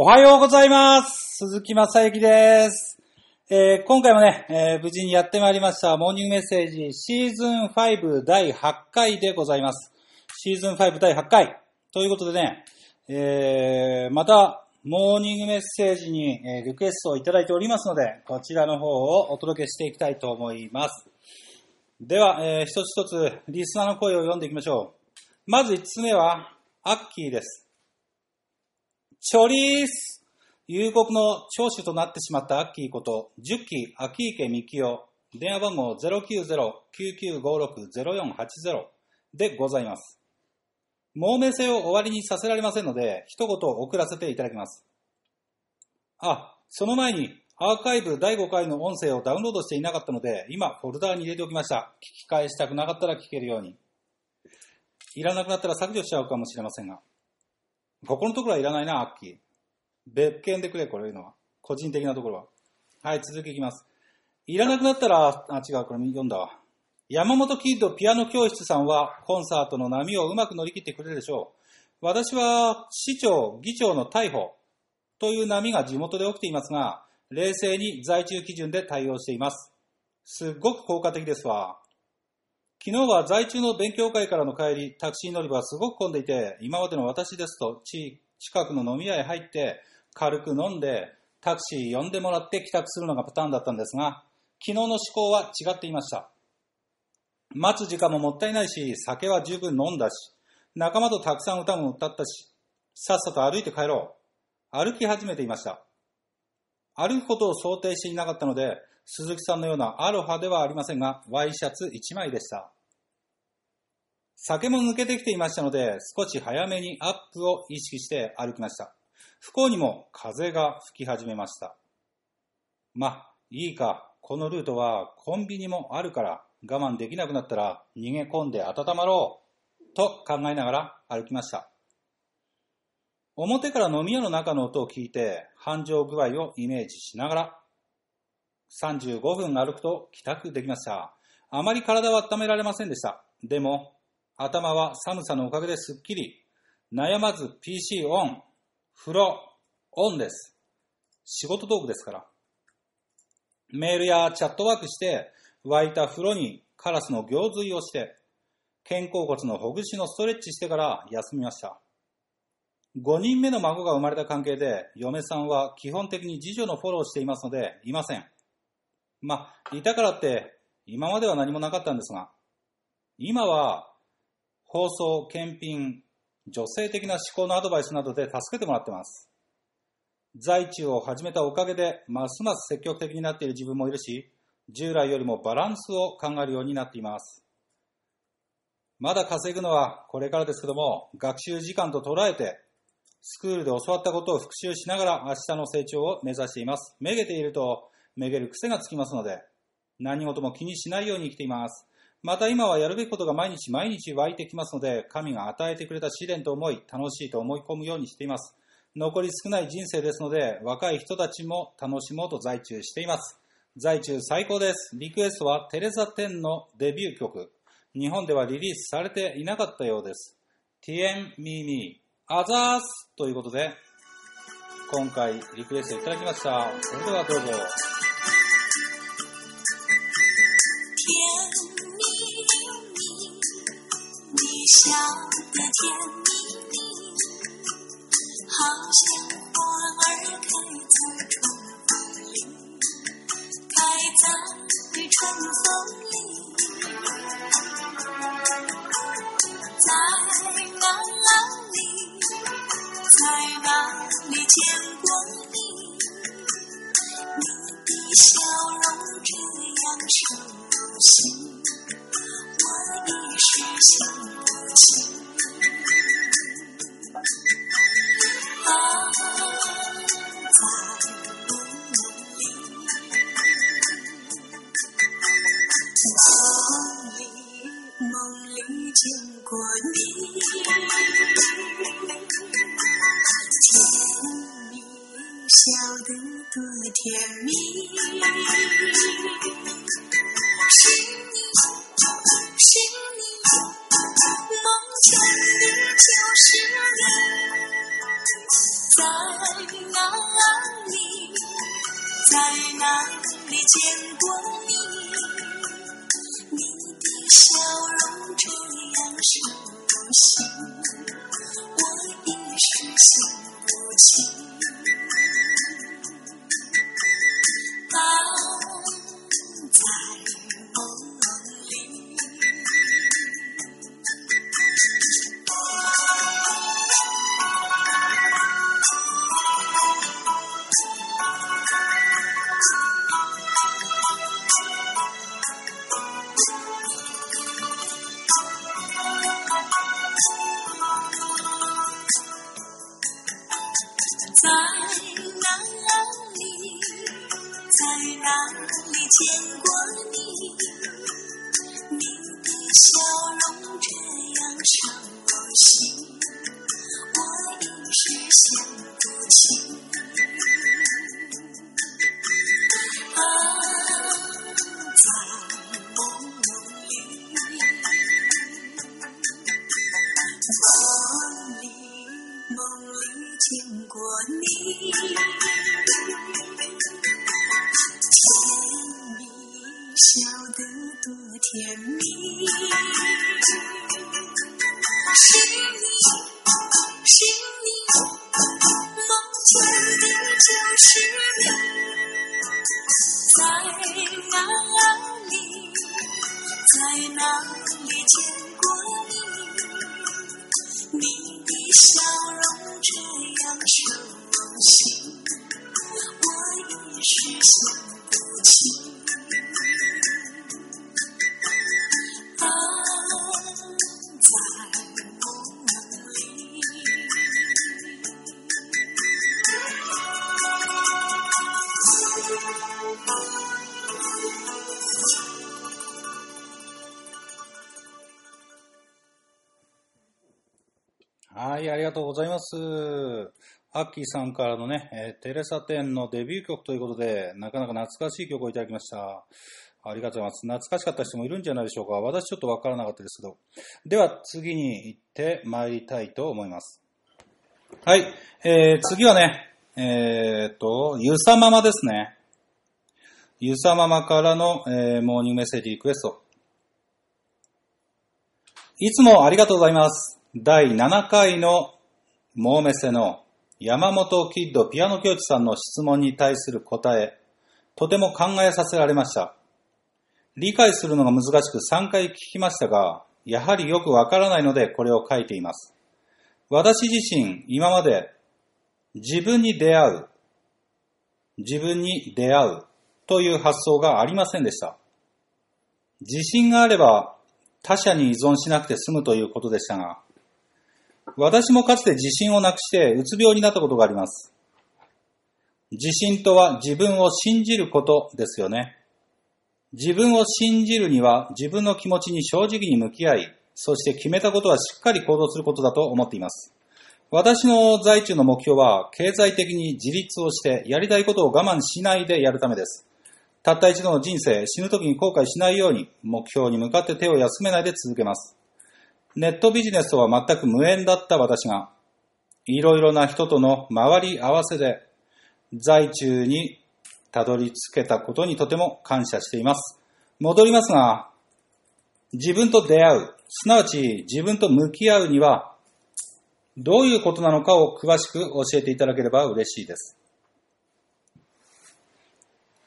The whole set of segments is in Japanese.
おはようございます。鈴木正幸です。えー今回もね、えー無事にやってまいりました、モーニングメッセージシーズン5第8回でございます。シーズン5第8回。ということでね、えーまた、モーニングメッセージに、えリクエストをいただいておりますので、こちらの方をお届けしていきたいと思います。では、えー一つ一つリスナーの声を読んでいきましょう。まず1つ目は、アッキーです。チョリース夕刻の長手となってしまったアッキーこと、10期秋池幹夫、電話番号090-9956-0480でございます。亡命性を終わりにさせられませんので、一言送らせていただきます。あ、その前に、アーカイブ第5回の音声をダウンロードしていなかったので、今、フォルダーに入れておきました。聞き返したくなかったら聞けるように。いらなくなったら削除しちゃうかもしれませんが。ここのところはいらないな、アッキー。別件でくれ、これいうのは。個人的なところは。はい、続きいきます。いらなくなったら、あ、違う、これ読んだわ。山本キッドピアノ教室さんは、コンサートの波をうまく乗り切ってくれるでしょう。私は、市長、議長の逮捕という波が地元で起きていますが、冷静に在中基準で対応しています。すっごく効果的ですわ。昨日は在中の勉強会からの帰り、タクシー乗り場はすごく混んでいて、今までの私ですと、地近くの飲み屋へ入って、軽く飲んで、タクシー呼んでもらって帰宅するのがパターンだったんですが、昨日の思考は違っていました。待つ時間ももったいないし、酒は十分飲んだし、仲間とたくさん歌も歌ったし、さっさと歩いて帰ろう。歩き始めていました。歩くことを想定していなかったので、鈴木さんのようなアロハではありませんが、ワイシャツ1枚でした。酒も抜けてきていましたので、少し早めにアップを意識して歩きました。不幸にも風が吹き始めました。まあ、いいか、このルートはコンビニもあるから、我慢できなくなったら逃げ込んで温まろう、と考えながら歩きました。表から飲み屋の中の音を聞いて、繁盛具合をイメージしながら、35分歩くと帰宅できました。あまり体は温められませんでした。でも、頭は寒さのおかげですっきり。悩まず PC オン、風呂オンです。仕事道具ですから。メールやチャットワークして、沸いた風呂にカラスの行水をして、肩甲骨のほぐしのストレッチしてから休みました。5人目の孫が生まれた関係で、嫁さんは基本的に次女のフォローしていますので、いません。まあ、いたからって、今までは何もなかったんですが、今は、放送、検品、女性的な思考のアドバイスなどで助けてもらってます。在中を始めたおかげで、ますます積極的になっている自分もいるし、従来よりもバランスを考えるようになっています。まだ稼ぐのはこれからですけども、学習時間と捉えて、スクールで教わったことを復習しながら明日の成長を目指しています。めげていると、めげる癖がつきますので、何事も気にしないように生きています。また今はやるべきことが毎日毎日湧いてきますので、神が与えてくれた試練と思い、楽しいと思い込むようにしています。残り少ない人生ですので、若い人たちも楽しもうと在中しています。在中最高です。リクエストはテレザ・テンのデビュー曲。日本ではリリースされていなかったようです。ティエン・ミー・ミ、アザースということで、今回リクエストいただきました。それではどうぞ。笑得甜蜜蜜，好像花儿开在春风里，开在春风里。在哪里，在哪里见过你？你的笑容这样熟悉，想不起啊在梦里梦里梦里见过你甜蜜笑得多甜蜜 King はい、ありがとうございます。アッキーさんからのね、えーテレサテンのデビュー曲ということで、なかなか懐かしい曲をいただきました。ありがとうございます。懐かしかった人もいるんじゃないでしょうか。私ちょっとわからなかったですけど。では、次に行って参りたいと思います。はい、えー、次はね、えーと、ゆさママですね。ゆさママからの、えーモーニングメッセージリクエスト。いつもありがとうございます。第7回のモーメセの山本キッドピアノ教師さんの質問に対する答え、とても考えさせられました。理解するのが難しく3回聞きましたが、やはりよくわからないのでこれを書いています。私自身、今まで自分に出会う、自分に出会うという発想がありませんでした。自信があれば他者に依存しなくて済むということでしたが、私もかつて自信をなくしてうつ病になったことがあります。自信とは自分を信じることですよね。自分を信じるには自分の気持ちに正直に向き合い、そして決めたことはしっかり行動することだと思っています。私の在中の目標は経済的に自立をしてやりたいことを我慢しないでやるためです。たった一度の人生、死ぬ時に後悔しないように目標に向かって手を休めないで続けます。ネットビジネスとは全く無縁だった私が、いろいろな人との回り合わせで、在中にたどり着けたことにとても感謝しています。戻りますが、自分と出会う、すなわち自分と向き合うには、どういうことなのかを詳しく教えていただければ嬉しいです。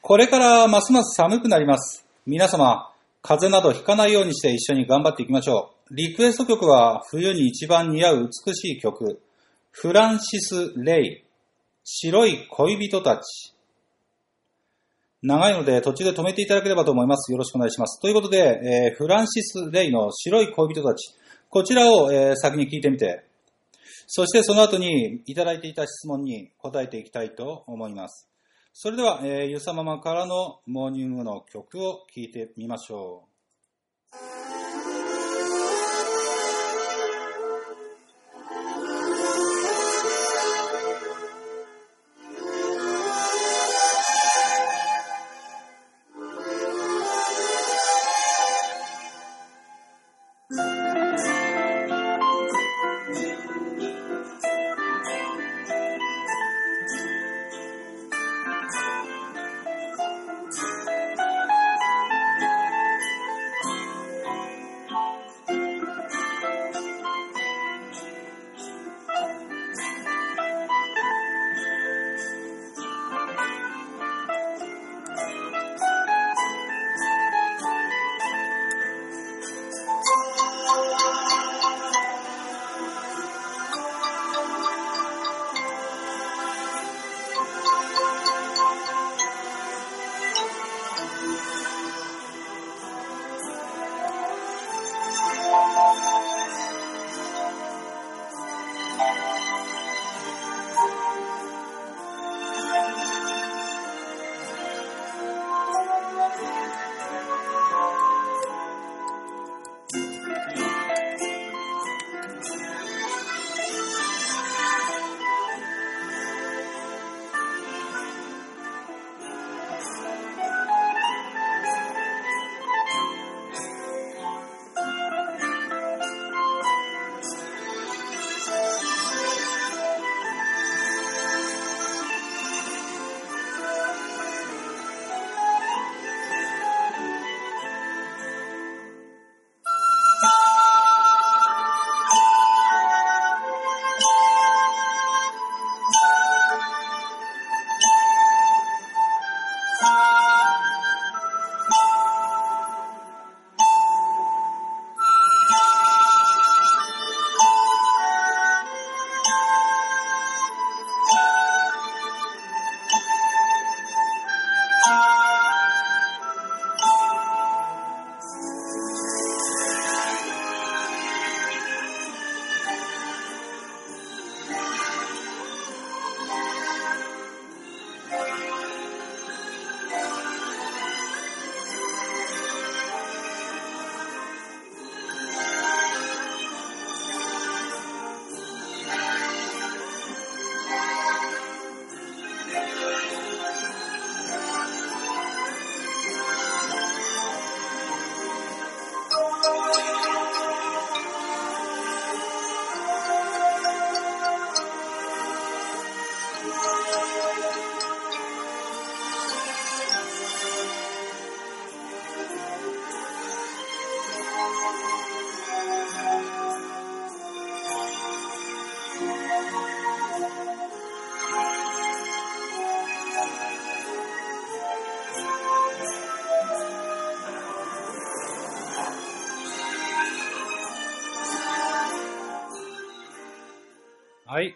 これからますます寒くなります。皆様、風邪などひかないようにして一緒に頑張っていきましょう。リクエスト曲は冬に一番似合う美しい曲、フランシス・レイ、白い恋人たち。長いので途中で止めていただければと思います。よろしくお願いします。ということで、えーフランシス・レイの白い恋人たち。こちらを、えー先に聞いてみて、そしてその後にいただいていた質問に答えていきたいと思います。それでは、えーゆさままからのモーニングの曲を聴いてみましょう。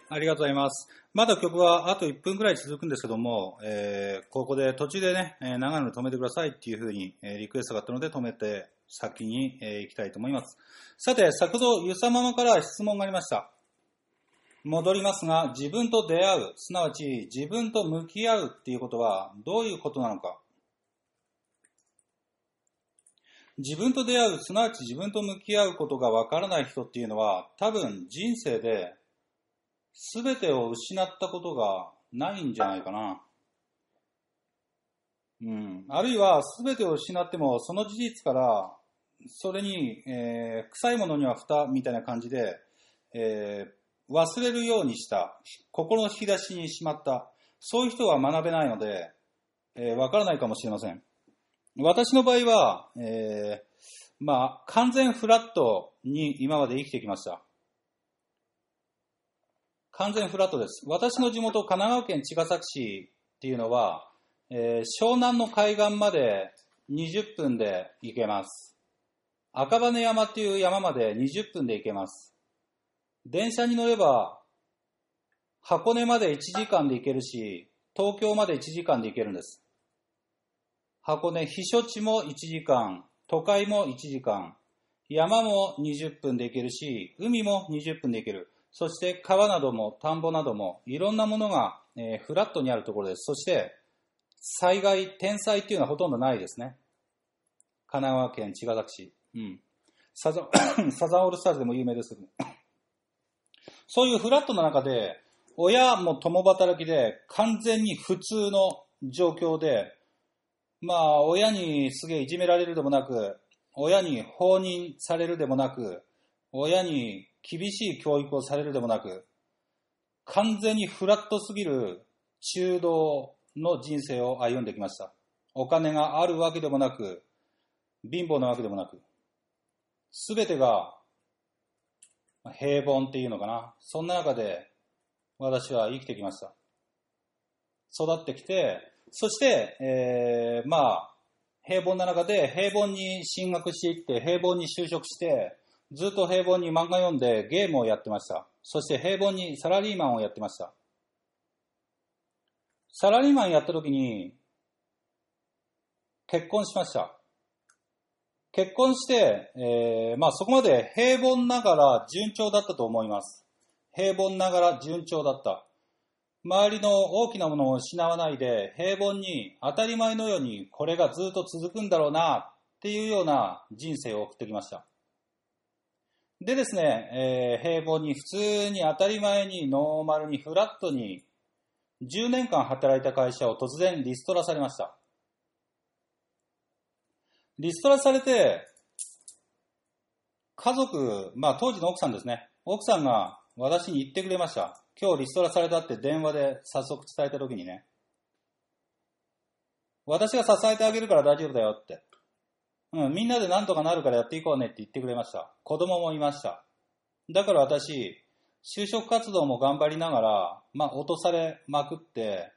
ありがとうございます。まだ曲はあと1分くらい続くんですけども、えーここで途中でね、えー長いので止めてくださいっていうふうに、えーリクエストがあったので止めて先に、えー行きたいと思います。さて、先ほどゆさママから質問がありました。戻りますが、自分と出会う、すなわち自分と向き合うっていうことはどういうことなのか。自分と出会う、すなわち自分と向き合うことがわからない人っていうのは、多分人生で全てを失ったことがないんじゃないかな。うん。あるいは全てを失っても、その事実から、それに、えー臭いものには蓋みたいな感じで、えー忘れるようにした、心の引き出しにしまった、そういう人は学べないので、えーわからないかもしれません。私の場合は、えーまあ、完全フラットに今まで生きてきました。完全フラットです。私の地元、神奈川県茅ヶ崎市っていうのは、えー湘南の海岸まで20分で行けます。赤羽山っていう山まで20分で行けます。電車に乗れば、箱根まで1時間で行けるし、東京まで1時間で行けるんです。箱根、避暑地も1時間、都会も1時間、山も20分で行けるし、海も20分で行ける。そして川なども田んぼなどもいろんなものが、えーフラットにあるところです。そして災害、天災っていうのはほとんどないですね。神奈川県茅ヶ崎市。うん。サザン サザンオールスターズでも有名ですけども。そういうフラットな中で、親も共働きで完全に普通の状況で、まあ、親にすげえいじめられるでもなく、親に放任されるでもなく、親に厳しい教育をされるでもなく、完全にフラットすぎる中道の人生を歩んできました。お金があるわけでもなく、貧乏なわけでもなく、すべてが平凡っていうのかな。そんな中で私は生きてきました。育ってきて、そして、えーまあ、平凡な中で平凡に進学していって、平凡に就職して、ずっと平凡に漫画読んでゲームをやってました。そして平凡にサラリーマンをやってました。サラリーマンやった時に、結婚しました。結婚して、えーまあそこまで平凡ながら順調だったと思います。平凡ながら順調だった。周りの大きなものを失わないで、平凡に当たり前のようにこれがずっと続くんだろうなっていうような人生を送ってきました。でですね、えー平凡に普通に当たり前にノーマルにフラットに10年間働いた会社を突然リストラされました。リストラされて、家族、まあ当時の奥さんですね。奥さんが私に言ってくれました。今日リストラされたって電話で早速伝えた時にね。私が支えてあげるから大丈夫だよって。うん、みんなで何とかなるからやっていこうねって言ってくれました。子供もいました。だから私、就職活動も頑張りながら、まあ落とされまくって、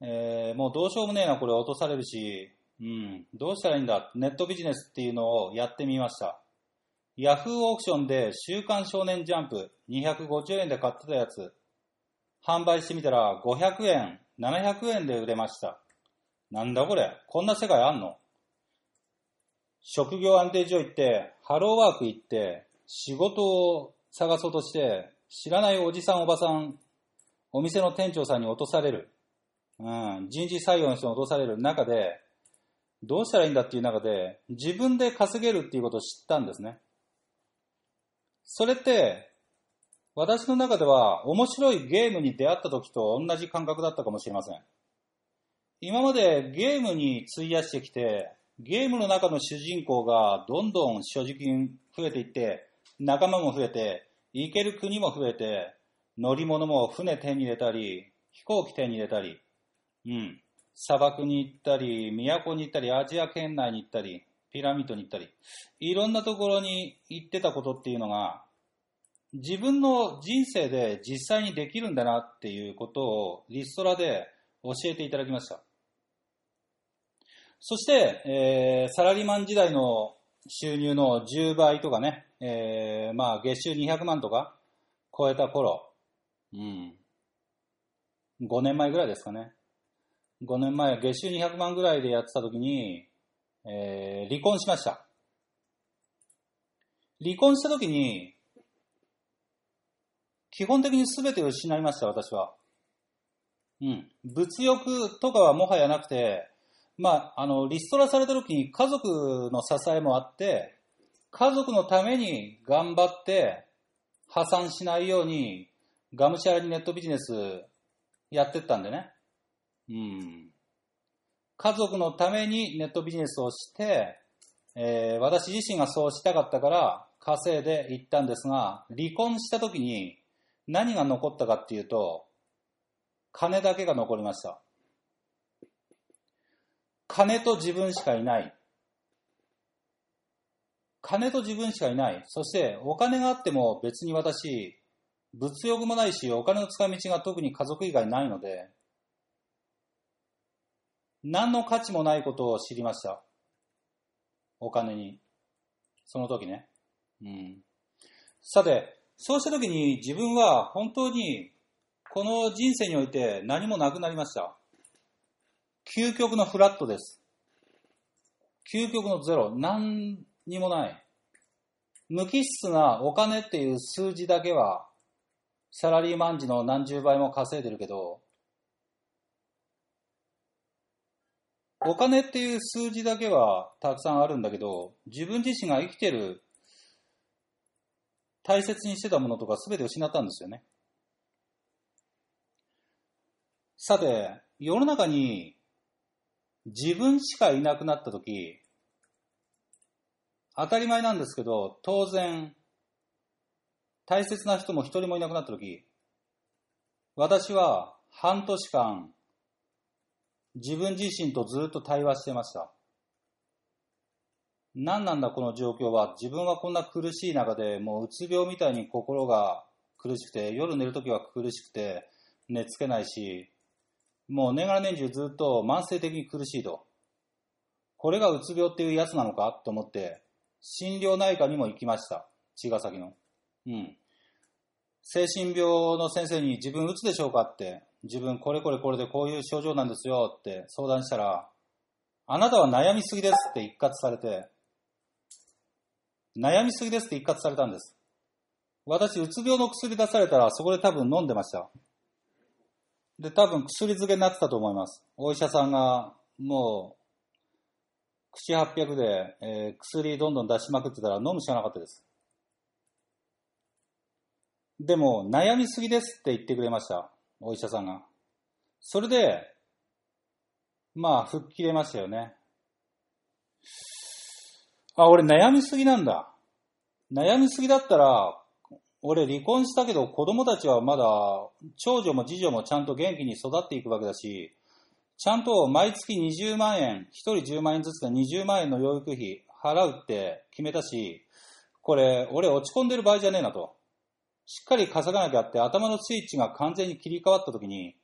えーもうどうしようもねえな、これ落とされるし、うん、どうしたらいいんだ、ネットビジネスっていうのをやってみました。ヤフーオークションで週刊少年ジャンプ250円で買ってたやつ、販売してみたら500円、700円で売れました。なんだこれこんな世界あんの？職業安定所行って、ハローワーク行って、仕事を探そうとして、知らないおじさんおばさん、お店の店長さんに落とされる。うん、人事採用の人に落とされる中で、どうしたらいいんだっていう中で、自分で稼げるっていうことを知ったんですね。それって、私の中では面白いゲームに出会った時と同じ感覚だったかもしれません。今までゲームに費やしてきて、ゲームの中の主人公がどんどん所持金増えていって、仲間も増えて、行ける国も増えて、乗り物も船手に入れたり、飛行機手に入れたり、うん。砂漠に行ったり、都に行ったり、アジア圏内に行ったり、ピラミッドに行ったり、いろんなところに行ってたことっていうのが、自分の人生で実際にできるんだなっていうことをリストラで教えていただきました。そして、えーサラリーマン時代の収入の10倍とかね、えーまあ月収200万とか超えた頃、うん。5年前ぐらいですかね。5年前、月収200万ぐらいでやってた時に、えー離婚しました。離婚した時に、基本的に全てを失いました、私は。うん。物欲とかはもはやなくて、まあ、あの、リストラされた時に家族の支えもあって、家族のために頑張って破産しないように、がむしゃらにネットビジネスやってったんでね。うん。家族のためにネットビジネスをして、えー私自身がそうしたかったから稼いでいったんですが、離婚した時に何が残ったかっていうと、金だけが残りました。金と自分しかいない。金と自分しかいない。そしてお金があっても別に私、物欲もないし、お金の使い道が特に家族以外ないので、何の価値もないことを知りました。お金に。その時ね。うん。さて、そうした時に自分は本当にこの人生において何もなくなりました。究極のフラットです。究極のゼロ。何にもない。無機質なお金っていう数字だけはサラリーマン時の何十倍も稼いでるけど、お金っていう数字だけはたくさんあるんだけど、自分自身が生きてる大切にしてたものとか全て失ったんですよね。さて、世の中に自分しかいなくなったとき、当たり前なんですけど、当然、大切な人も一人もいなくなったとき、私は半年間、自分自身とずっと対話してました。何なんだこの状況は。自分はこんな苦しい中で、もううつ病みたいに心が苦しくて、夜寝るときは苦しくて、寝つけないし、もう年がら年中ずっと慢性的に苦しいと。これがうつ病っていうやつなのかと思って、心療内科にも行きました。茅ヶ崎の。うん。精神病の先生に自分うつでしょうかって、自分これこれこれでこういう症状なんですよって相談したら、あなたは悩みすぎですって一括されて、悩みすぎですって一括されたんです。私、うつ病の薬出されたら、そこで多分飲んでました。で、多分薬漬けになってたと思います。お医者さんが、もう、口800で、えー薬どんどん出しまくってたら飲むしかなかったです。でも、悩みすぎですって言ってくれました。お医者さんが。それで、まあ、吹っ切れましたよね。あ、俺悩みすぎなんだ。悩みすぎだったら、俺離婚したけど子供たちはまだ、長女も次女もちゃんと元気に育っていくわけだし、ちゃんと毎月20万円、1人10万円ずつで20万円の養育費払うって決めたし、これ、俺落ち込んでる場合じゃねえなと。しっかり稼がなきゃって頭のスイッチが完全に切り替わった時に、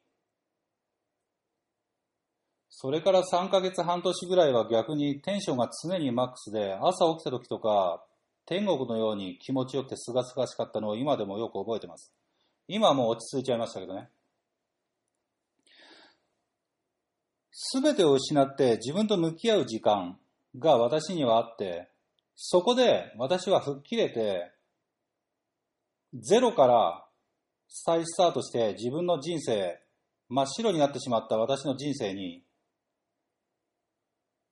それから3ヶ月半年ぐらいは逆にテンションが常にマックスで、朝起きた時とか、天国のように気持ちよくて清々しかったのを今でもよく覚えてます。今はもう落ち着いちゃいましたけどね。すべてを失って自分と向き合う時間が私にはあって、そこで私は吹っ切れて、ゼロから再スタートして自分の人生、真っ白になってしまった私の人生に、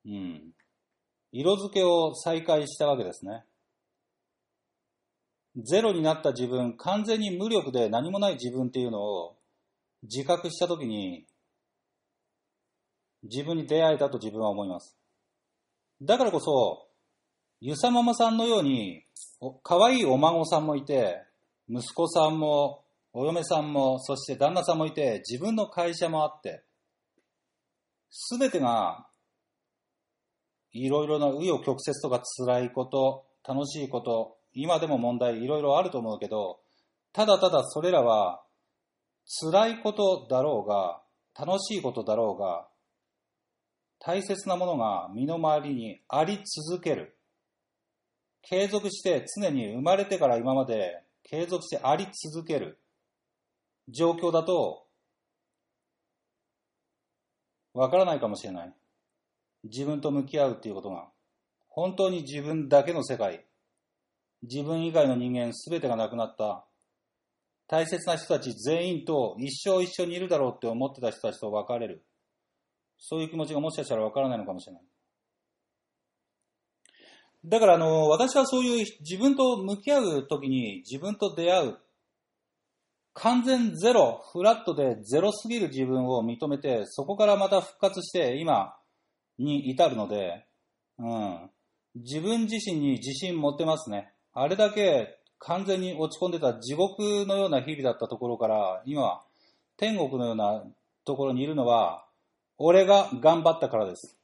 うん、色付けを再開したわけですね。ゼロになった自分、完全に無力で何もない自分っていうのを自覚したときに、自分に出会えたと自分は思います。だからこそ、ゆさママさんのように、可愛いお孫さんもいて、息子さんも、お嫁さんも、そして旦那さんもいて、自分の会社もあって、すべてが、いろいろな紆余曲折とか辛いこと、楽しいこと、今でも問題いろいろあると思うけど、ただただそれらは、辛いことだろうが、楽しいことだろうが、大切なものが身の回りにあり続ける。継続して常に生まれてから今まで継続してあり続ける。状況だと、わからないかもしれない。自分と向き合うっていうことが。本当に自分だけの世界。自分以外の人間すべてがなくなった。大切な人たち全員と一生一緒にいるだろうって思ってた人たちと別れる。そういう気持ちがもしかしたらわからないのかもしれない。だからあの、私はそういう自分と向き合うときに自分と出会う。完全ゼロ、フラットでゼロすぎる自分を認めて、そこからまた復活して今に至るので、うん。自分自身に自信持ってますね。あれだけ完全に落ち込んでた地獄のような日々だったところから、今、天国のようなところにいるのは、俺が頑張ったからです。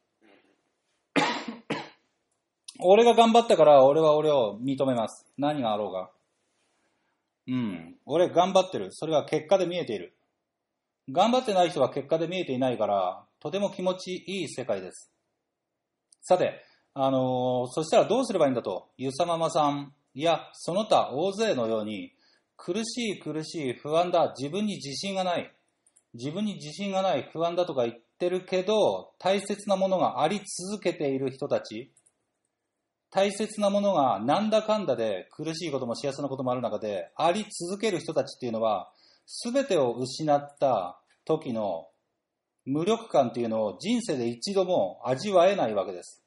俺が頑張ったから、俺は俺を認めます。何があろうが。うん。俺頑張ってる。それは結果で見えている。頑張ってない人は結果で見えていないから、とても気持ちいい世界です。さて、あのそしたらどうすればいいんだと、ゆさままさんやその他大勢のように、苦しい苦しい不安だ、自分に自信がない、自分に自信がない、不安だとか言ってるけど、大切なものがあり続けている人たち、大切なものがなんだかんだで苦しいことも幸せなこともある中で、あり続ける人たちっていうのは、すべてを失った時の無力感っていうのを人生で一度も味わえないわけです。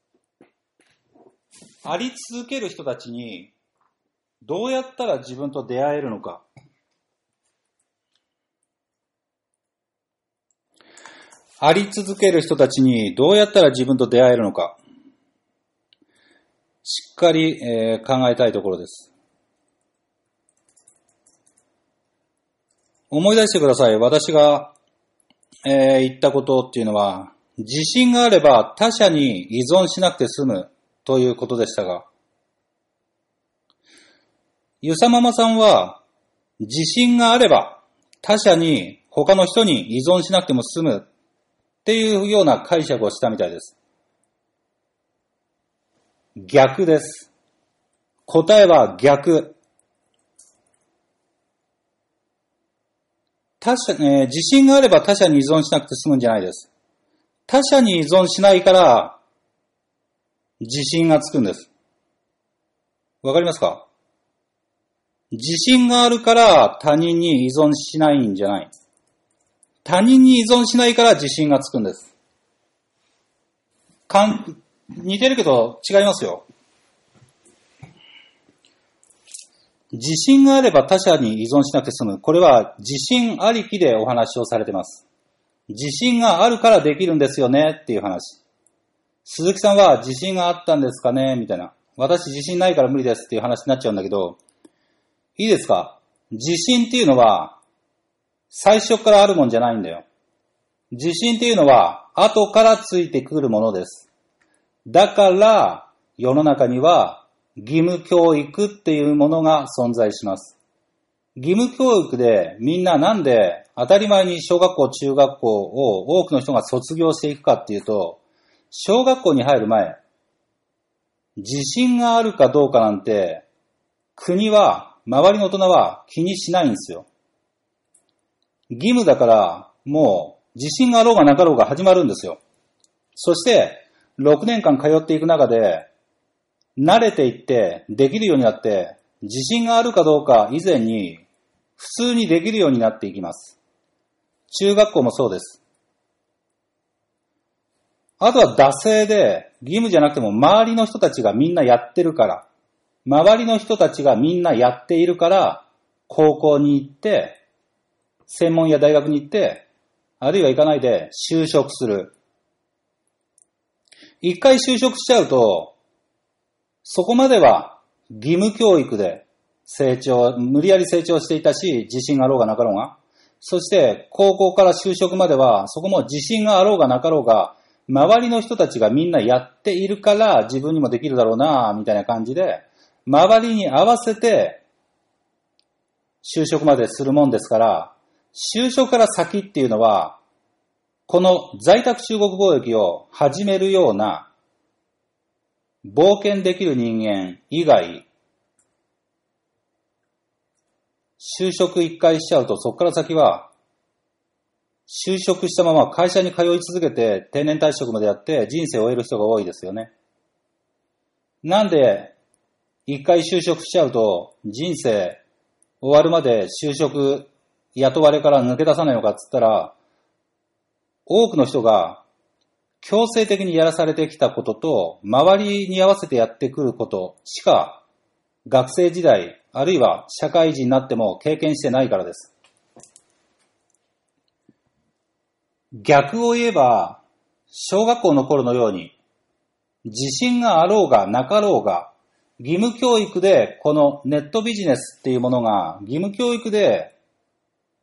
あり続ける人たちにどうやったら自分と出会えるのか。あり続ける人たちにどうやったら自分と出会えるのか。しっかり、えー考えたいところです。思い出してください。私が、えー言ったことっていうのは、自信があれば他者に依存しなくて済むということでしたが、ゆさママさんは、自信があれば他者に、他の人に依存しなくても済むっていうような解釈をしたみたいです。逆です。答えは逆。他者、えー自信があれば他者に依存しなくて済むんじゃないです。他者に依存しないから、自信がつくんです。わかりますか？自信があるから他人に依存しないんじゃない。他人に依存しないから自信がつくんです。かん、似てるけど違いますよ。自信があれば他者に依存しなくて済む。これは自信ありきでお話をされてます。自信があるからできるんですよねっていう話。鈴木さんは自信があったんですかね？みたいな。私自信ないから無理ですっていう話になっちゃうんだけど、いいですか？自信っていうのは最初からあるもんじゃないんだよ。自信っていうのは後からついてくるものです。だから世の中には義務教育っていうものが存在します。義務教育でみんななんで当たり前に小学校、中学校を多くの人が卒業していくかっていうと、小学校に入る前、自信があるかどうかなんて国は、周りの大人は気にしないんですよ。義務だからもう自信があろうがなかろうが始まるんですよ。そして6年間通っていく中で慣れていってできるようになって自信があるかどうか以前に普通にできるようになっていきます。中学校もそうです。あとは惰性で義務じゃなくても周りの人たちがみんなやってるから、周りの人たちがみんなやっているから高校に行って、専門や大学に行って、あるいは行かないで就職する。一回就職しちゃうと、そこまでは義務教育で成長、無理やり成長していたし、自信があろうがなかろうが。そして、高校から就職までは、そこも自信があろうがなかろうが、周りの人たちがみんなやっているから自分にもできるだろうな、みたいな感じで、周りに合わせて就職までするもんですから、就職から先っていうのは、この在宅中国貿易を始めるような冒険できる人間以外、就職一回しちゃうと、そこから先は、就職したまま会社に通い続けて定年退職までやって人生を終える人が多いですよね。なんで、一回就職しちゃうと人生終わるまで就職雇われから抜け出さないのかっつったら、多くの人が強制的にやらされてきたことと、周りに合わせてやってくることしか、学生時代、あるいは社会人になっても経験してないからです。逆を言えば、小学校の頃のように、自信があろうがなかろうが、義務教育でこのネットビジネスっていうものが義務教育で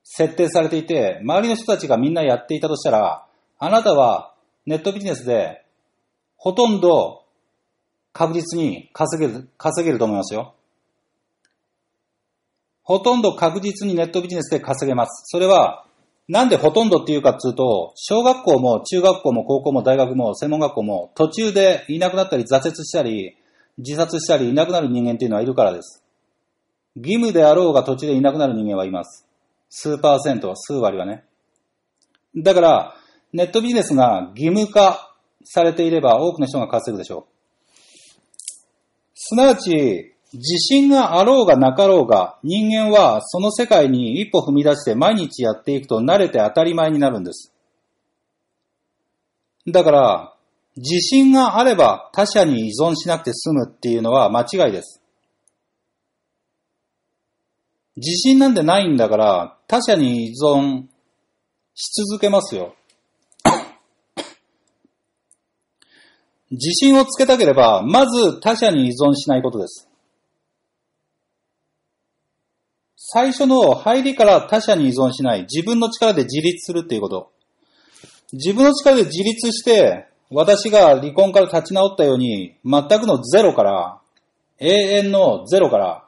設定されていて、周りの人たちがみんなやっていたとしたら、あなたはネットビジネスでほとんど確実に稼げる、稼げると思いますよ。ほとんど確実にネットビジネスで稼げます。それは、なんでほとんどっていうかっていうと、小学校も中学校も高校も大学も専門学校も途中でいなくなったり挫折したり、自殺したりいなくなる人間っていうのはいるからです。義務であろうが途中でいなくなる人間はいます。数パーセント、数割はね。だから、ネットビジネスが義務化されていれば多くの人が稼ぐでしょう。すなわち、自信があろうがなかろうが、人間はその世界に一歩踏み出して毎日やっていくと慣れて当たり前になるんです。だから、自信があれば他者に依存しなくて済むっていうのは間違いです。自信なんてないんだから、他者に依存し続けますよ。自信をつけたければ、まず他者に依存しないことです。最初の入りから他者に依存しない、自分の力で自立するっていうこと。自分の力で自立して、私が離婚から立ち直ったように、全くのゼロから、永遠のゼロから、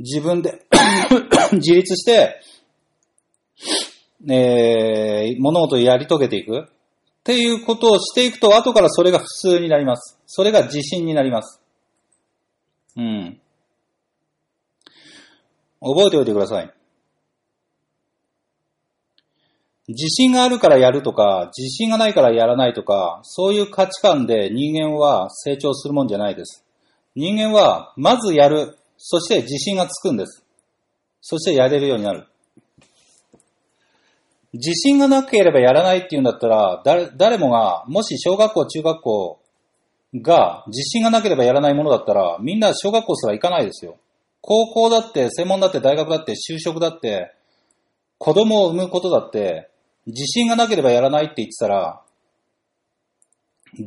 自分で 自立して、えー、物事をやり遂げていく。っていうことをしていくと、後からそれが普通になります。それが自信になります。うん。覚えておいてください。自信があるからやるとか、自信がないからやらないとか、そういう価値観で人間は成長するもんじゃないです。人間は、まずやる。そして自信がつくんです。そしてやれるようになる。自信がなければやらないっていうんだったら、誰誰もが、もし小学校、中学校が自信がなければやらないものだったら、みんな小学校すら行かないですよ。高校だって、専門だって、大学だって、就職だって、子供を産むことだって、自信がなければやらないって言ってたら、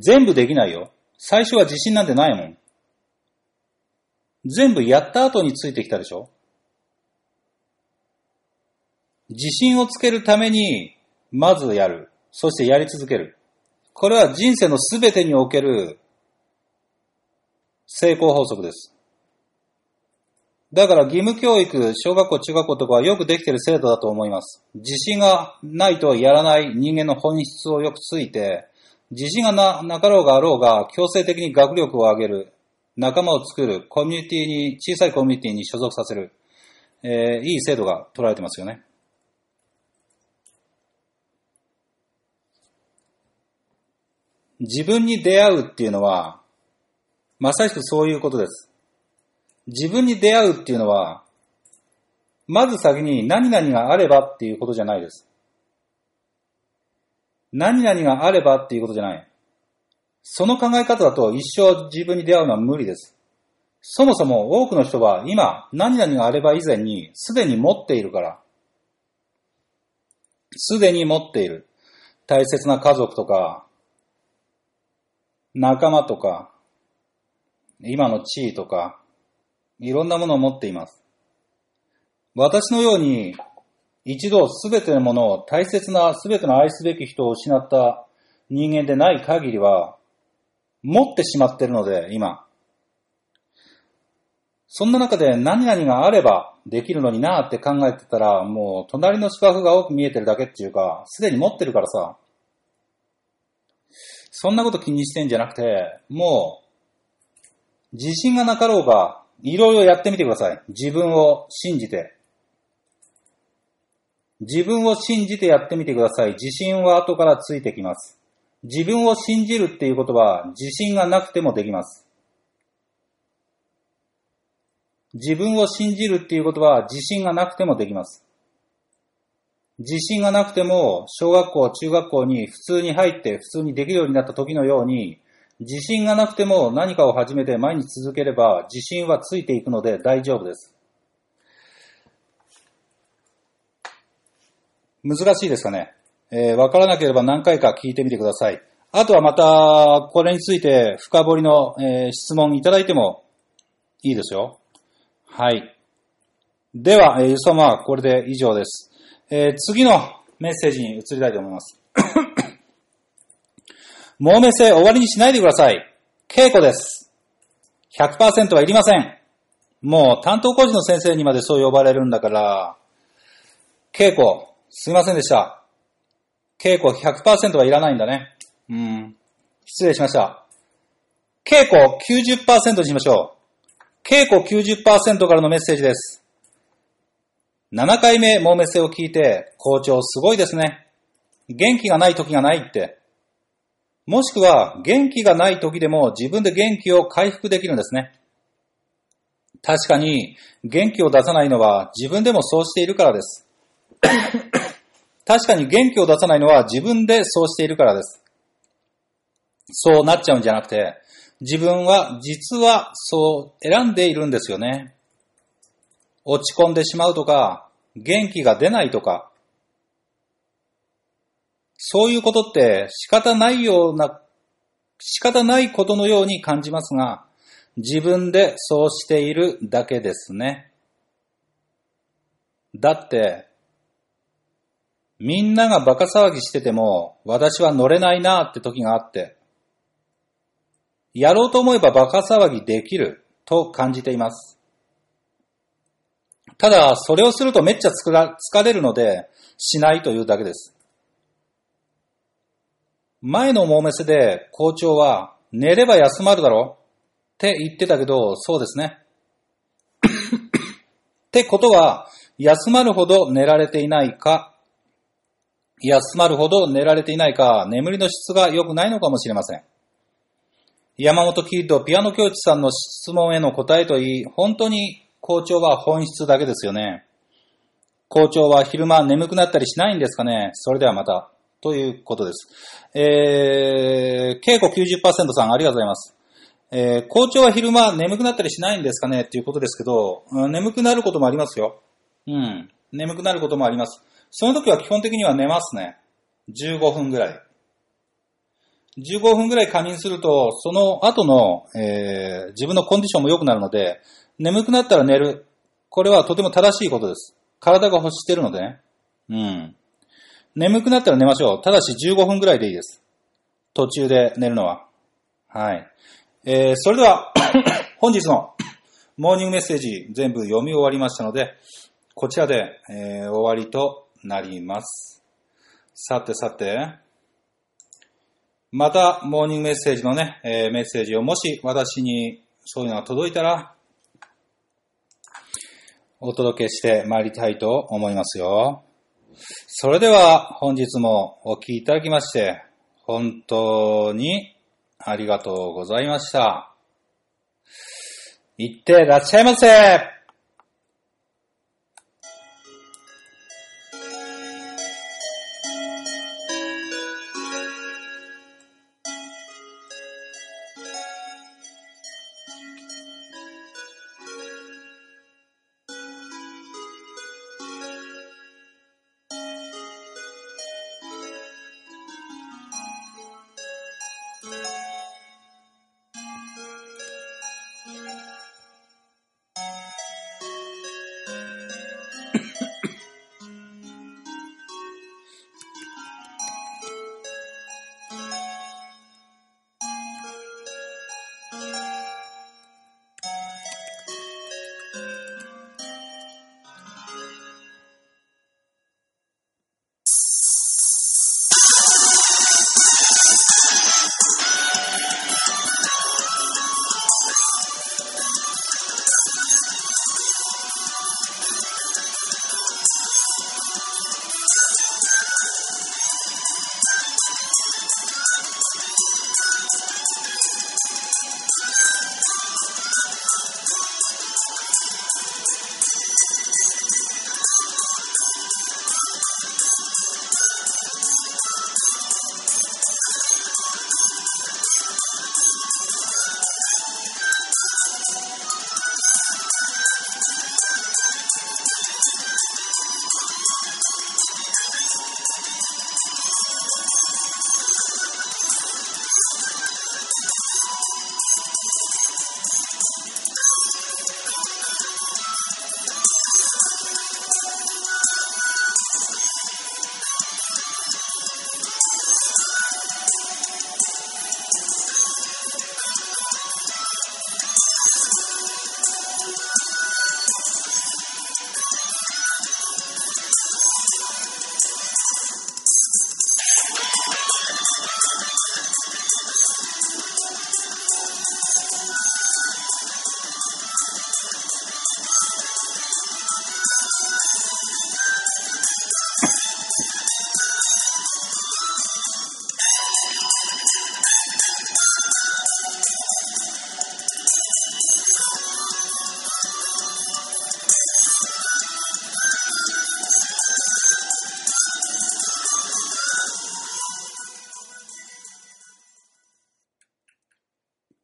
全部できないよ。最初は自信なんてないもん。全部やった後についてきたでしょ自信をつけるために、まずやる。そしてやり続ける。これは人生のすべてにおける成功法則です。だから義務教育、小学校、中学校とかはよくできている制度だと思います。自信がないとやらない人間の本質をよくついて、自信がななかろうがあろうが強制的に学力を上げる、仲間を作る、コミュニティに、小さいコミュニティに所属させる、えーいい制度が取られてますよね。自分に出会うっていうのは、まさしくそういうことです。自分に出会うっていうのは、まず先に何々があればっていうことじゃないです。何々があればっていうことじゃない。その考え方だと一生自分に出会うのは無理です。そもそも多くの人は今何々があれば以前にすでに持っているから。すでに持っている。大切な家族とか、仲間とか、今の地位とか、いろんなものを持っています。私のように、一度すべてのものを大切なすべての愛すべき人を失った人間でない限りは、持ってしまっているので、今。そんな中で何々があればできるのになって考えてたら、もう隣の芝生が多く見えてるだけっていうか、すでに持ってるからさ、そんなこと気にしてんじゃなくて、もう、自信がなかろうが、いろいろやってみてください。自分を信じて。自分を信じてやってみてください。自信は後からついてきます。自分を信じるっていうことは自信がなくてもできます。自分を信じるっていうことは自信がなくてもできます。自信がなくても小学校、中学校に普通に入って普通にできるようになった時のように自信がなくても何かを始めて毎日続ければ自信はついていくので大丈夫です。難しいですかね。えーわからなければ何回か聞いてみてください。あとはまた、これについて深掘りの、えー質問いただいてもいいですよ。はい。では、えー、ゆそまはこれで以上です。えー次のメッセージに移りたいと思います。もうめせ終わりにしないでください。稽古です。100%はいりません。もう担当講師の先生にまでそう呼ばれるんだから、稽古、すいませんでした。稽古100%はいらないんだね。うん。失礼しました。稽古90%にしましょう。稽古90%からのメッセージです。7回目、もうメッセを聞いて、校長すごいですね。元気がない時がないって。もしくは、元気がない時でも自分で元気を回復できるんですね。確かに、元気を出さないのは自分でもそうしているからです。確かに元気を出さないのは自分でそうしているからです。そうなっちゃうんじゃなくて、自分は実はそう選んでいるんですよね。落ち込んでしまうとか、元気が出ないとか、そういうことって仕方ないような、仕方ないことのように感じますが、自分でそうしているだけですね。だって、みんながバカ騒ぎしてても、私は乗れないなって時があって、やろうと思えばバカ騒ぎできると感じています。ただ、それをするとめっちゃ疲れるので、しないというだけです。前のモーメスで校長は、寝れば休まるだろって言ってたけど、そうですね。ってことは、休まるほど寝られていないか、休まるほど寝られていないか、眠りの質が良くないのかもしれません。山本キッドピアノ教師さんの質問への答えといい、本当に校長は本質だけですよね。校長は昼間眠くなったりしないんですかねそれではまた。ということです。えー、稽古90%さんありがとうございます。えー、校長は昼間眠くなったりしないんですかね？っていうことですけど、眠くなることもありますよ。うん。眠くなることもあります。その時は基本的には寝ますね。15分ぐらい。15分ぐらい仮眠すると、その後の、えー自分のコンディションも良くなるので、眠くなったら寝る。これはとても正しいことです。体が欲してるのでね。うん。眠くなったら寝ましょう。ただし15分ぐらいでいいです。途中で寝るのは。はい。えーそれでは、本日の モーニングメッセージ全部読み終わりましたので、こちらで、えー終わりとなります。さてさて、また、モーニングメッセージのね、えーメッセージをもし私にそういうのが届いたら、お届けしてまいりたいと思いますよ。それでは本日もお聴きいただきまして、本当にありがとうございました。いってらっしゃいませ